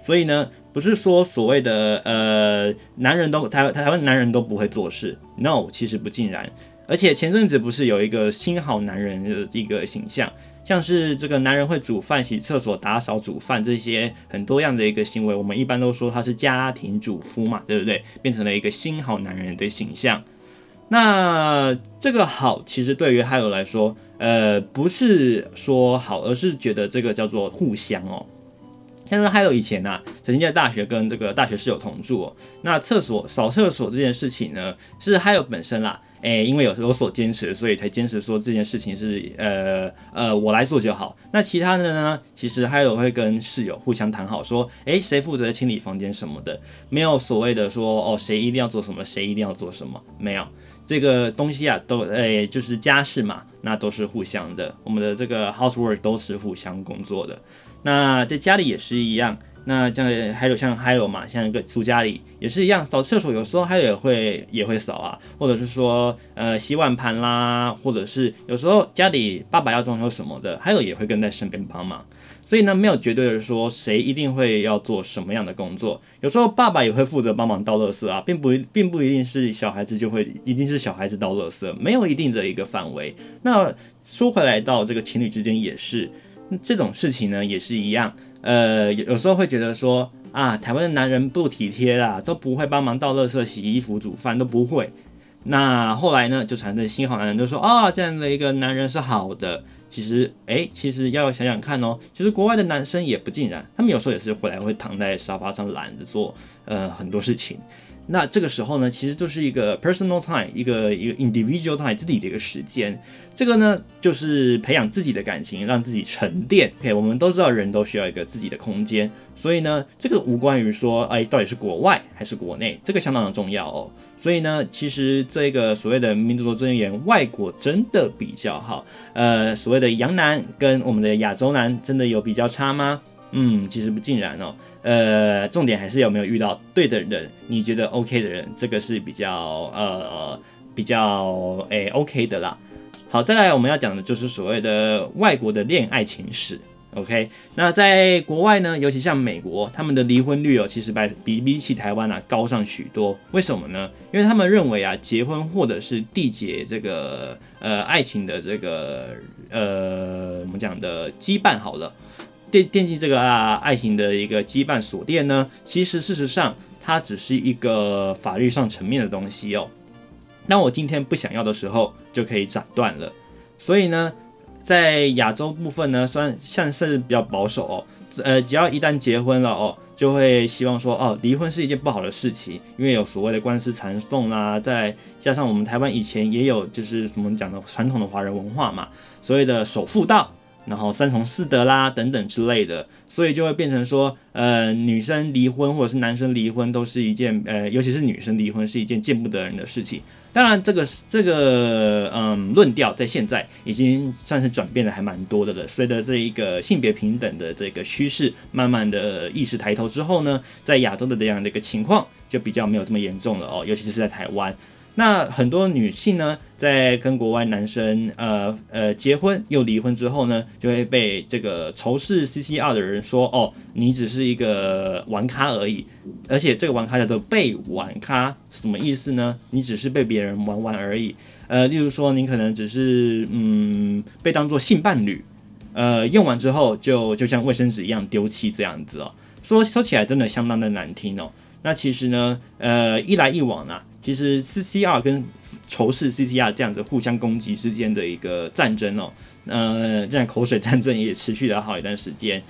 所以呢，不是说所谓的呃男人都台台湾男人都不会做事，No，其实不尽然。而且前阵子不是有一个新好男人的一个形象，像是这个男人会煮饭、洗厕所、打扫、煮饭这些很多样的一个行为，我们一般都说他是家庭主夫嘛，对不对？变成了一个新好男人的形象。那这个好，其实对于海尔来说，呃，不是说好，而是觉得这个叫做互相哦。像是海尔以前啊，曾经在大学跟这个大学室友同住哦，那厕所扫厕所这件事情呢，是海尔本身啦。诶、因为有有所坚持，所以才坚持说这件事情是呃呃我来做就好。那其他的呢，其实还有会跟室友互相谈好，说，诶，谁负责清理房间什么的，没有所谓的说哦，谁一定要做什么，谁一定要做什么，没有这个东西啊，都诶、就是家事嘛，那都是互相的，我们的这个 housework 都是互相工作的。那在家里也是一样。那这样还有像还有嘛，像一个住家里也是一样，扫厕所有时候还有会也会扫啊，或者是说呃洗碗盘啦，或者是有时候家里爸爸要装修什么的，还有也会跟在身边帮忙。所以呢，没有绝对的说谁一定会要做什么样的工作。有时候爸爸也会负责帮忙倒垃圾啊，并不并不一定是小孩子就会一定是小孩子倒垃圾，没有一定的一个范围。那说回来到这个情侣之间也是这种事情呢，也是一样。呃，有时候会觉得说啊，台湾的男人不体贴啦，都不会帮忙倒垃圾、洗衣服、煮饭，都不会。那后来呢，就产生新好男人，就说啊，这样的一个男人是好的。其实，哎，其实要想想看哦，其实国外的男生也不尽然，他们有时候也是回来会躺在沙发上懒得做，呃，很多事情。那这个时候呢，其实就是一个 personal time，一个一个 individual time，自己的一个时间。这个呢，就是培养自己的感情，让自己沉淀。OK，我们都知道人都需要一个自己的空间，所以呢，这个无关于说，哎，到底是国外还是国内，这个相当的重要哦。所以呢，其实这个所谓的民族的尊严，外国真的比较好。呃，所谓的洋男跟我们的亚洲男，真的有比较差吗？嗯，其实不尽然哦。呃，重点还是有没有遇到对的人，你觉得 OK 的人，这个是比较呃比较诶、OK 的啦。好，再来我们要讲的就是所谓的外国的恋爱情史。OK，那在国外呢，尤其像美国，他们的离婚率哦，其实比比起台湾啊高上许多。为什么呢？因为他们认为啊，结婚或者是缔结这个呃爱情的这个呃我们讲的羁绊好了。奠奠定这个啊爱情的一个羁绊锁链呢，其实事实上它只是一个法律上层面的东西哦。那我今天不想要的时候就可以斩断了。所以呢，在亚洲部分呢，虽然像是比较保守哦，呃，只要一旦结婚了哦，就会希望说哦，离婚是一件不好的事情，因为有所谓的官司缠讼啦，再加上我们台湾以前也有就是什么讲的传统的华人文化嘛，所谓的守妇道。然后三从四德啦等等之类的，所以就会变成说，呃，女生离婚或者是男生离婚都是一件，呃，尤其是女生离婚是一件见不得人的事情。当然，这个这个嗯论调在现在已经算是转变的还蛮多的了。随着这一个性别平等的这个趋势慢慢的意识抬头之后呢，在亚洲的这样的一个情况就比较没有这么严重了哦，尤其是在台湾。那很多女性呢，在跟国外男生呃呃结婚又离婚之后呢，就会被这个仇视 CCR 的人说哦，你只是一个玩咖而已，而且这个玩咖叫做被玩咖，什么意思呢？你只是被别人玩玩而已。呃，例如说你可能只是嗯被当做性伴侣，呃用完之后就就像卫生纸一样丢弃这样子哦，说说起来真的相当的难听哦。那其实呢，呃一来一往啊。其实 CCR 跟仇视 CCR 这样子互相攻击之间的一个战争哦，呃，这样口水战争也持续了好一段时间。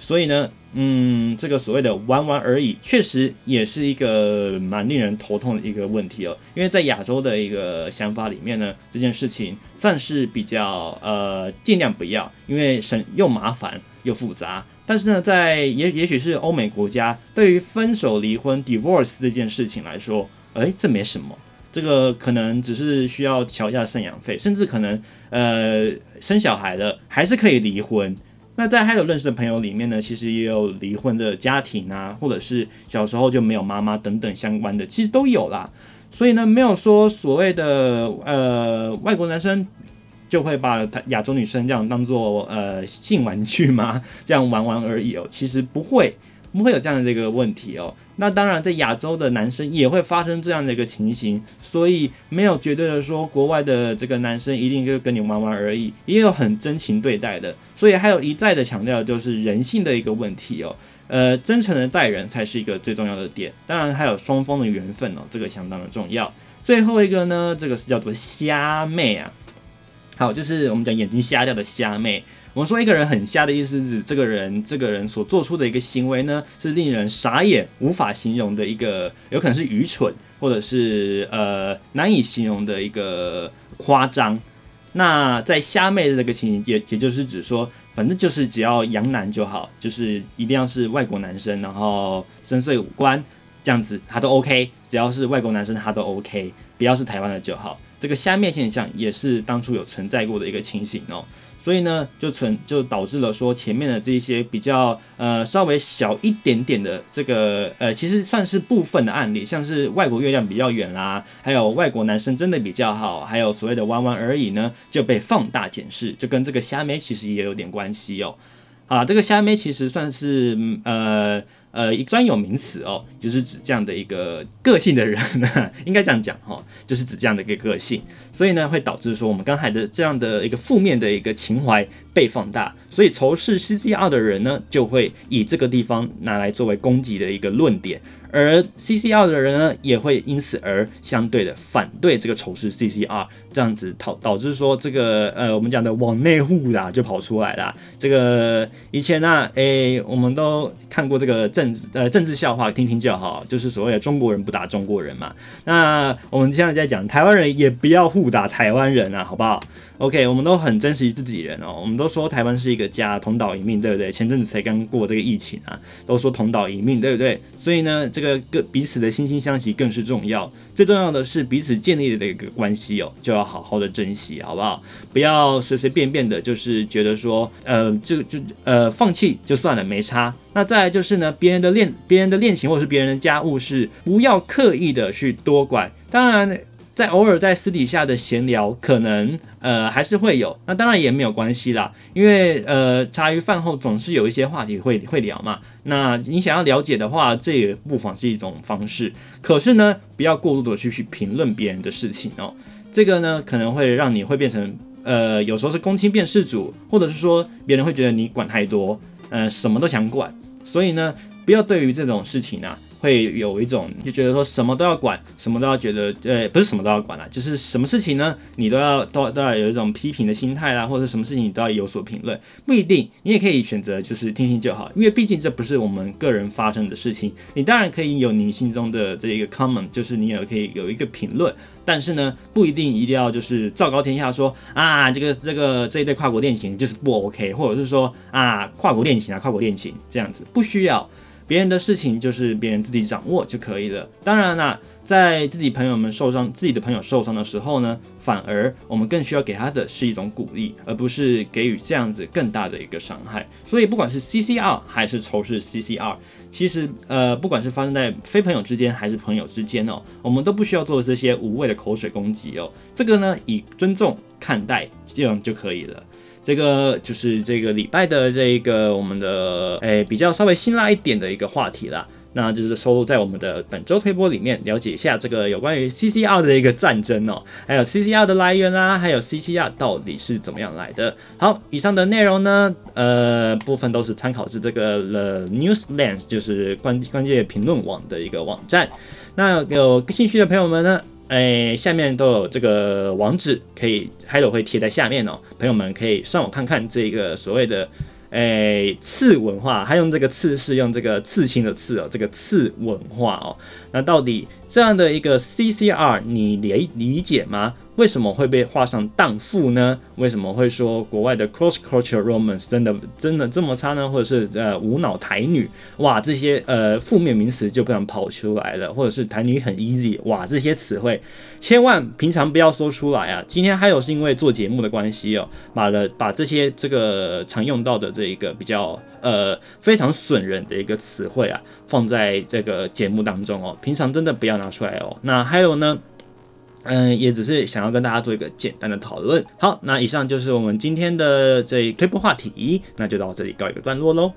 所以呢，嗯，这个所谓的玩玩而已，确实也是一个蛮令人头痛的一个问题哦。因为在亚洲的一个想法里面呢，这件事情算是比较呃尽量不要，因为省又麻烦又复杂。但是呢，在也也许是欧美国家，对于分手离婚 divorce 这件事情来说。诶，这没什么，这个可能只是需要缴一下赡养费，甚至可能呃生小孩了还是可以离婚。那在还有认识的朋友里面呢，其实也有离婚的家庭啊，或者是小时候就没有妈妈等等相关的，其实都有啦。所以呢，没有说所谓的呃外国男生就会把他亚洲女生这样当做呃性玩具吗？这样玩玩而已哦，其实不会。不会有这样的这个问题哦。那当然，在亚洲的男生也会发生这样的一个情形，所以没有绝对的说国外的这个男生一定就跟你玩玩而已，也有很真情对待的。所以还有一再的强调，就是人性的一个问题哦。呃，真诚的待人才是一个最重要的点。当然还有双方的缘分哦，这个相当的重要。最后一个呢，这个是叫做瞎妹啊。好，就是我们讲眼睛瞎掉的瞎妹。我们说一个人很瞎的意思是指这个人，这个人所做出的一个行为呢，是令人傻眼、无法形容的一个，有可能是愚蠢，或者是呃难以形容的一个夸张。那在瞎妹的这个情形，也也就是指说，反正就是只要洋男就好，就是一定要是外国男生，然后深邃五官这样子，他都 OK。只要是外国男生，他都 OK，不要是台湾的就好。这个瞎妹现象也是当初有存在过的一个情形哦。所以呢，就存就导致了说前面的这一些比较呃稍微小一点点的这个呃，其实算是部分的案例，像是外国月亮比较远啦，还有外国男生真的比较好，还有所谓的弯弯而已呢，就被放大检视，就跟这个虾妹其实也有点关系哦。啊，这个虾妹其实算是呃。呃一专有名词哦，就是指这样的一个个性的人呢，应该这样讲哈，就是指这样的一个个性，所以呢会导致说我们刚才的这样的一个负面的一个情怀被放大，所以仇视 CCR 的人呢就会以这个地方拿来作为攻击的一个论点。而 CCR 的人呢，也会因此而相对的反对这个仇视 CCR，这样子导导致说这个呃，我们讲的网内户啦就跑出来了。这个以前呢、啊，诶、我们都看过这个政治呃政治笑话，听听就好，就是所谓的中国人不打中国人嘛。那我们现在在讲台湾人也不要互打台湾人啊，好不好？OK，我们都很珍惜自己人哦，我们都说台湾是一个家，同岛一命，对不对？前阵子才刚过这个疫情啊，都说同岛一命，对不对？所以呢。这个各彼此的惺惺相惜更是重要，最重要的是彼此建立的一个关系哦，就要好好的珍惜，好不好？不要随随便便的，就是觉得说，呃，就就呃放弃就算了，没差。那再来就是呢，别人的恋别人的恋情或者是别人的家务事，不要刻意的去多管。当然。在偶尔在私底下的闲聊，可能呃还是会有，那当然也没有关系啦，因为呃茶余饭后总是有一些话题会会聊嘛。那你想要了解的话，这也不妨是一种方式。可是呢，不要过度的去去评论别人的事情哦，这个呢可能会让你会变成呃有时候是公亲变事主，或者是说别人会觉得你管太多，呃什么都想管，所以呢不要对于这种事情啊。会有一种就觉得说什么都要管，什么都要觉得，呃，不是什么都要管啦，就是什么事情呢，你都要都都要有一种批评的心态啦，或者什么事情你都要有所评论，不一定，你也可以选择就是听听就好，因为毕竟这不是我们个人发生的事情，你当然可以有你心中的这一个 comment，就是你也可以有一个评论，但是呢，不一定一定要就是昭告天下说啊，这个这个这一对跨国恋情就是不 OK，或者是说啊，跨国恋情啊，跨国恋情这样子不需要。别人的事情就是别人自己掌握就可以了。当然啦，在自己朋友们受伤、自己的朋友受伤的时候呢，反而我们更需要给他的是一种鼓励，而不是给予这样子更大的一个伤害。所以，不管是 CCR 还是仇视 CCR，其实呃，不管是发生在非朋友之间还是朋友之间哦，我们都不需要做这些无谓的口水攻击哦。这个呢，以尊重看待这样就可以了。这个就是这个礼拜的这个我们的诶比较稍微辛辣一点的一个话题啦，那就是收录在我们的本周推播里面，了解一下这个有关于 CCR 的一个战争哦，还有 CCR 的来源啦，还有 CCR 到底是怎么样来的。好，以上的内容呢，呃，部分都是参考自这个 The News Lens，就是关关键评论网的一个网站。那有兴趣的朋友们呢，哎，下面都有这个网址，可以，Hello 会贴在下面哦，朋友们可以上网看看这个所谓的哎次文化，他用这个刺是用这个刺青的刺哦，这个刺文化哦，那到底这样的一个 CCR 你理理解吗？为什么会被画上荡妇呢？为什么会说国外的 cross culture romance 真的真的这么差呢？或者是呃无脑台女哇这些呃负面名词就不想跑出来了，或者是台女很 easy 哇这些词汇千万平常不要说出来啊！今天还有是因为做节目的关系哦，把了把这些这个常用到的这一个比较呃非常损人的一个词汇啊放在这个节目当中哦，平常真的不要拿出来哦。那还有呢？嗯，也只是想要跟大家做一个简单的讨论。好，那以上就是我们今天的这一推播话题，那就到这里告一个段落喽。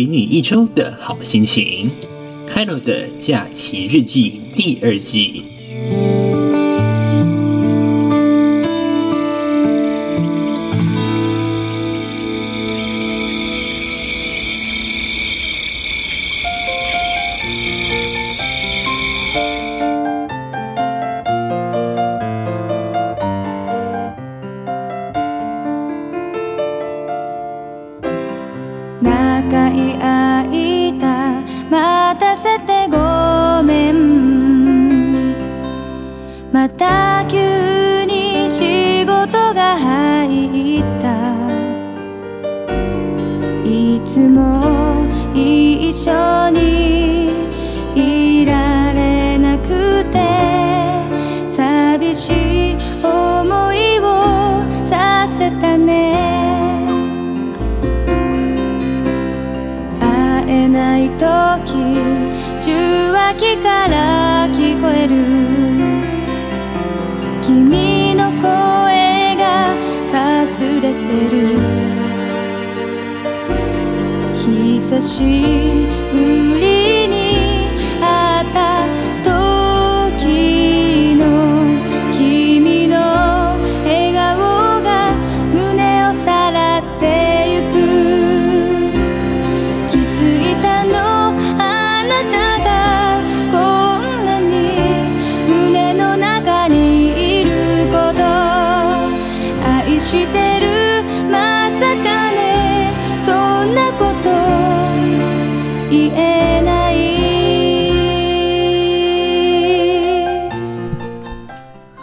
给你一周的好心情，Hello 的假期日记第二季。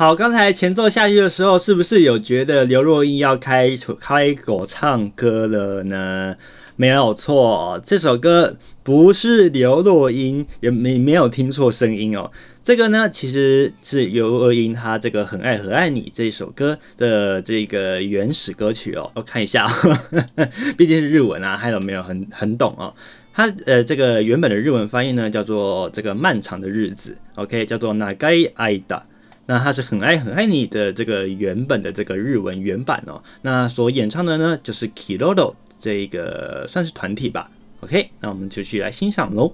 好，刚才前奏下去的时候，是不是有觉得刘若英要开开口唱歌了呢？没有错，这首歌不是刘若英，也没没有听错声音哦。这个呢，其实是刘若英她这个《很爱很爱你》这首歌的这个原始歌曲哦。我看一下，呵 呵毕竟是日文啊，还有没有很很懂哦？它呃，这个原本的日文翻译呢，叫做这个漫长的日子，OK，叫做长い间。那他是很爱很爱你的这个原本的这个日文原版哦。那所演唱的呢，就是 Kirodo 这个算是团体吧，OK，那我们就去来欣赏喽。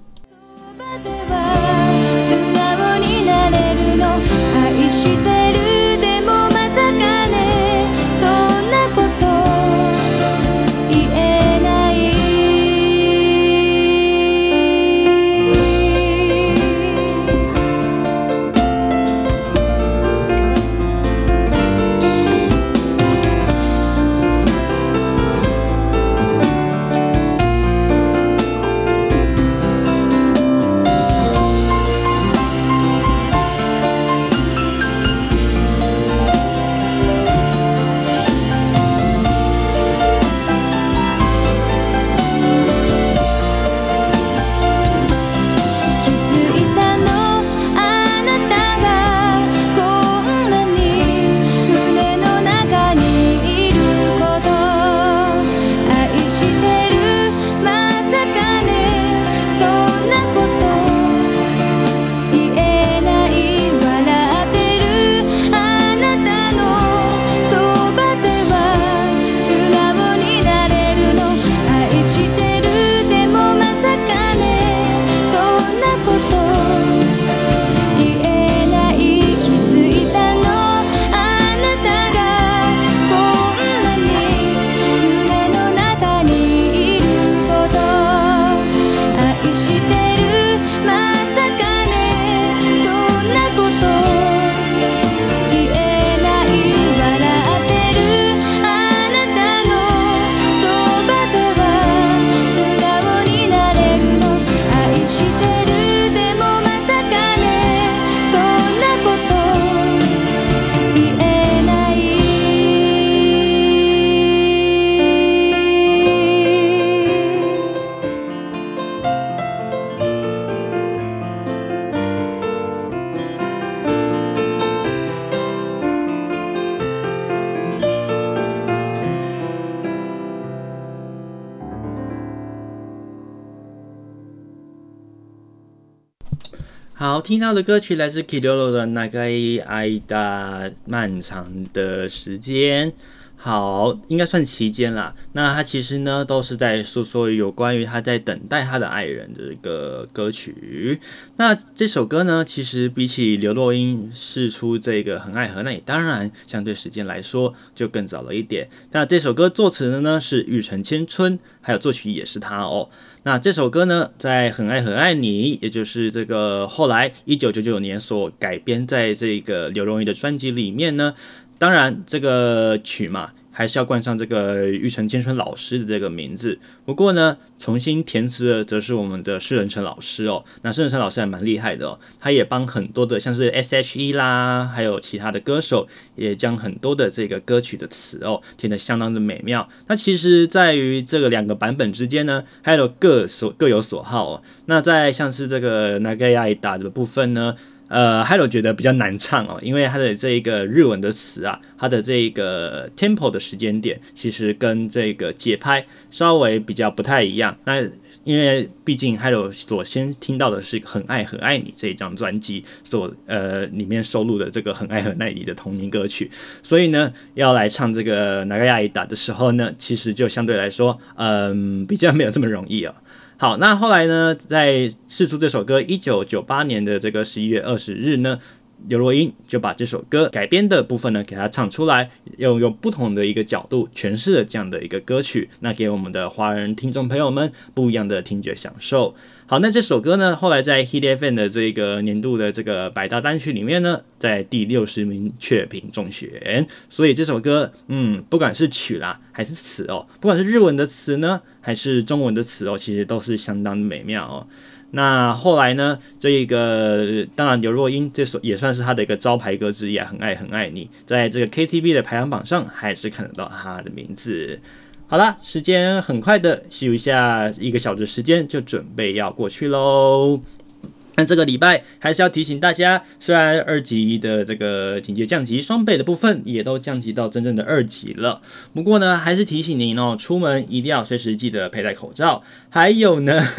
听到的歌曲来自 Kiroro 的《长い间》，漫长的时间。好，应该算期间啦。那他其实呢，都是在诉说有关于他在等待他的爱人的一个歌曲。那这首歌呢，其实比起刘若英释出这个很爱很爱，当然相对时间来说就更早了一点。那这首歌作词的呢是玉城千春，还有作曲也是他哦。那这首歌呢，在很爱很爱你，也就是这个后来一九九九年所改编在这个刘若英的专辑里面呢。当然，这个曲嘛，还是要冠上这个玉城千春老师的这个名字。不过呢，重新填词的则是我们的施仁成老师哦。那施仁成老师还蛮厉害的哦，他也帮很多的像是 S.H.E 啦，还有其他的歌手，也将很多的这个歌曲的词哦填得相当的美妙。那其实在于这个两个版本之间呢，还有各所各有所好哦。那在像是这个那个爱打的部分呢。呃，Hello 觉得比较难唱哦，因为它的这一个日文的词啊，它的这一个 tempo 的时间点，其实跟这个节拍稍微比较不太一样。那因为毕竟 Hello 所先听到的是《很爱很爱你》这一张专辑所呃里面收录的这个《很爱很爱你》的同名歌曲，所以呢，要来唱这个《长い间》的时候呢，其实就相对来说，嗯、比较没有这么容易哦。好，那后来呢，在试出这首歌，一九九八年的这个十一月二十日呢，刘若英就把这首歌改编的部分呢，给它唱出来，用用不同的一个角度诠释了这样的一个歌曲，那给我们的华人听众朋友们不一样的听觉享受。好，那这首歌呢，后来在 Hit FM 的这个年度的这个百大单曲里面呢，在第六十名确评中选。所以这首歌，嗯，不管是曲啦还是词哦，不管是日文的词呢，还是中文的词哦，其实都是相当美妙哦。那后来呢，这一个当然刘若英这首也算是她的一个招牌歌之一啊，很爱很爱你，在这个 KTV 的排行榜上还是看得到她的名字。好了，时间很快的，休一下一个小时时间就准备要过去喽。那这个礼拜还是要提醒大家，虽然二级的这个警戒降级双倍的部分也都降级到真正的二级了，不过呢，还是提醒您哦，出门一定要随时记得佩戴口罩。还有呢。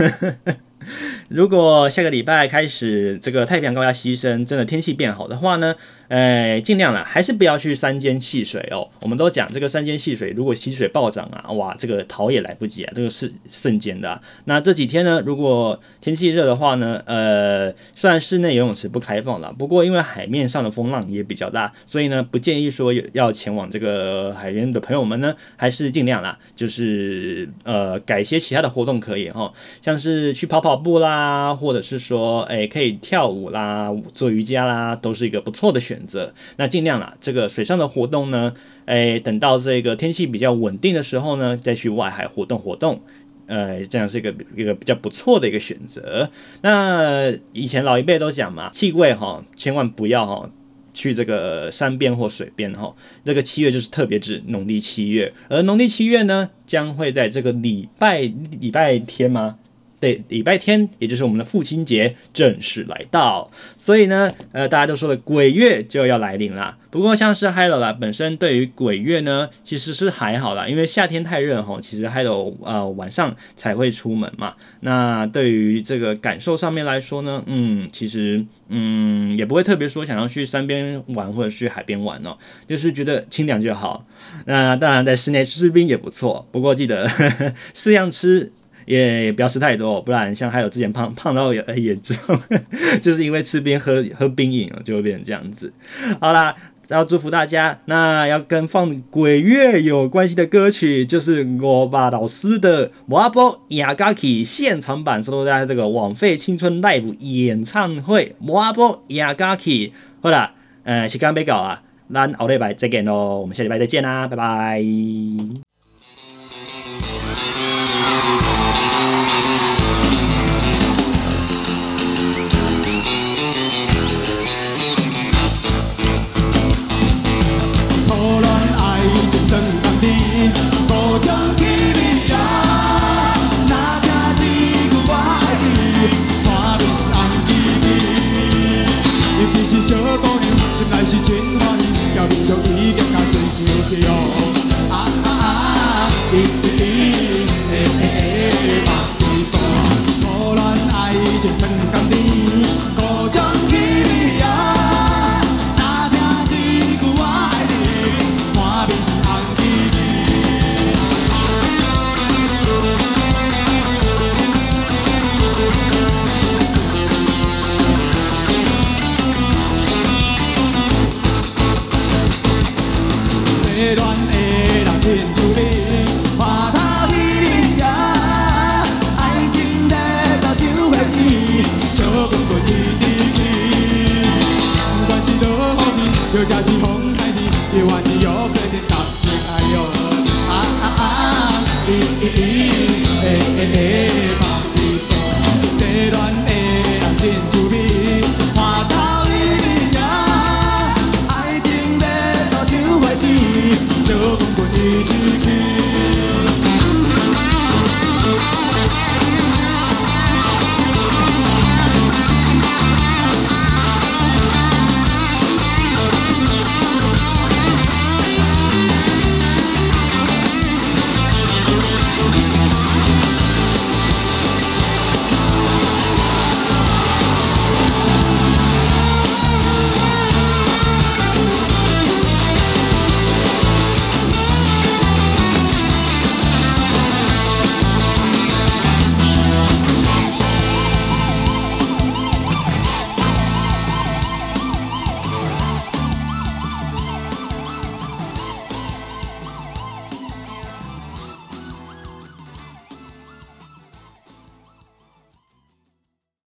如果下个礼拜开始这个太平洋高压西伸，真的天气变好的话呢，呃，尽量啦，还是不要去山间戏水哦。我们都讲这个山间戏水，如果溪水暴涨啊，哇，这个逃也来不及啊，这个是瞬间的。那这几天呢，如果天气热的话呢，呃，虽然室内游泳池不开放了，不过因为海面上的风浪也比较大，所以呢，不建议说要前往这个海边的朋友们呢，还是尽量啦，就是呃改些其他的活动可以哈，像是去跑跑步啦，或者是说哎可以跳舞啦、做瑜伽啦，都是一个不错的选选择。那尽量啦，这个水上的活动呢，哎等到这个天气比较稳定的时候呢，再去外海活动活动。呃，这样是一个一个比较不错的一个选择。那以前老一辈都讲嘛，七月哈，千万不要哈去这个山边或水边哈。这个七月就是特别指农历七月，而农历七月呢，将会在这个礼拜礼拜天吗？对，礼拜天，也就是我们的父亲节正式来到，所以呢，呃，大家都说的鬼月就要来临了。不过像是 Hello 啦，本身对于鬼月呢，其实是还好啦，因为夏天太热吼，其实 Hello 呃晚上才会出门嘛。那对于这个感受上面来说呢，嗯，其实嗯也不会特别说想要去山边玩或者去海边玩哦，就是觉得清凉就好。那当然在室内吃冰也不错，不过记得适量吃。也不要吃太多，不然像还有之前胖胖到也很严重，就是因为吃冰喝喝冰饮就会变成这样子。好啦，要祝福大家。那要跟放鬼月有关系的歌曲，就是我把老师的《瓦波亚嘎奇》现场版收录在这个枉费青春 Live 演唱会《瓦波亚嘎奇》。好啦，呃，时间要到啊，咱后礼拜再见喽，我们下礼拜再见啦，拜拜。Sneaky on.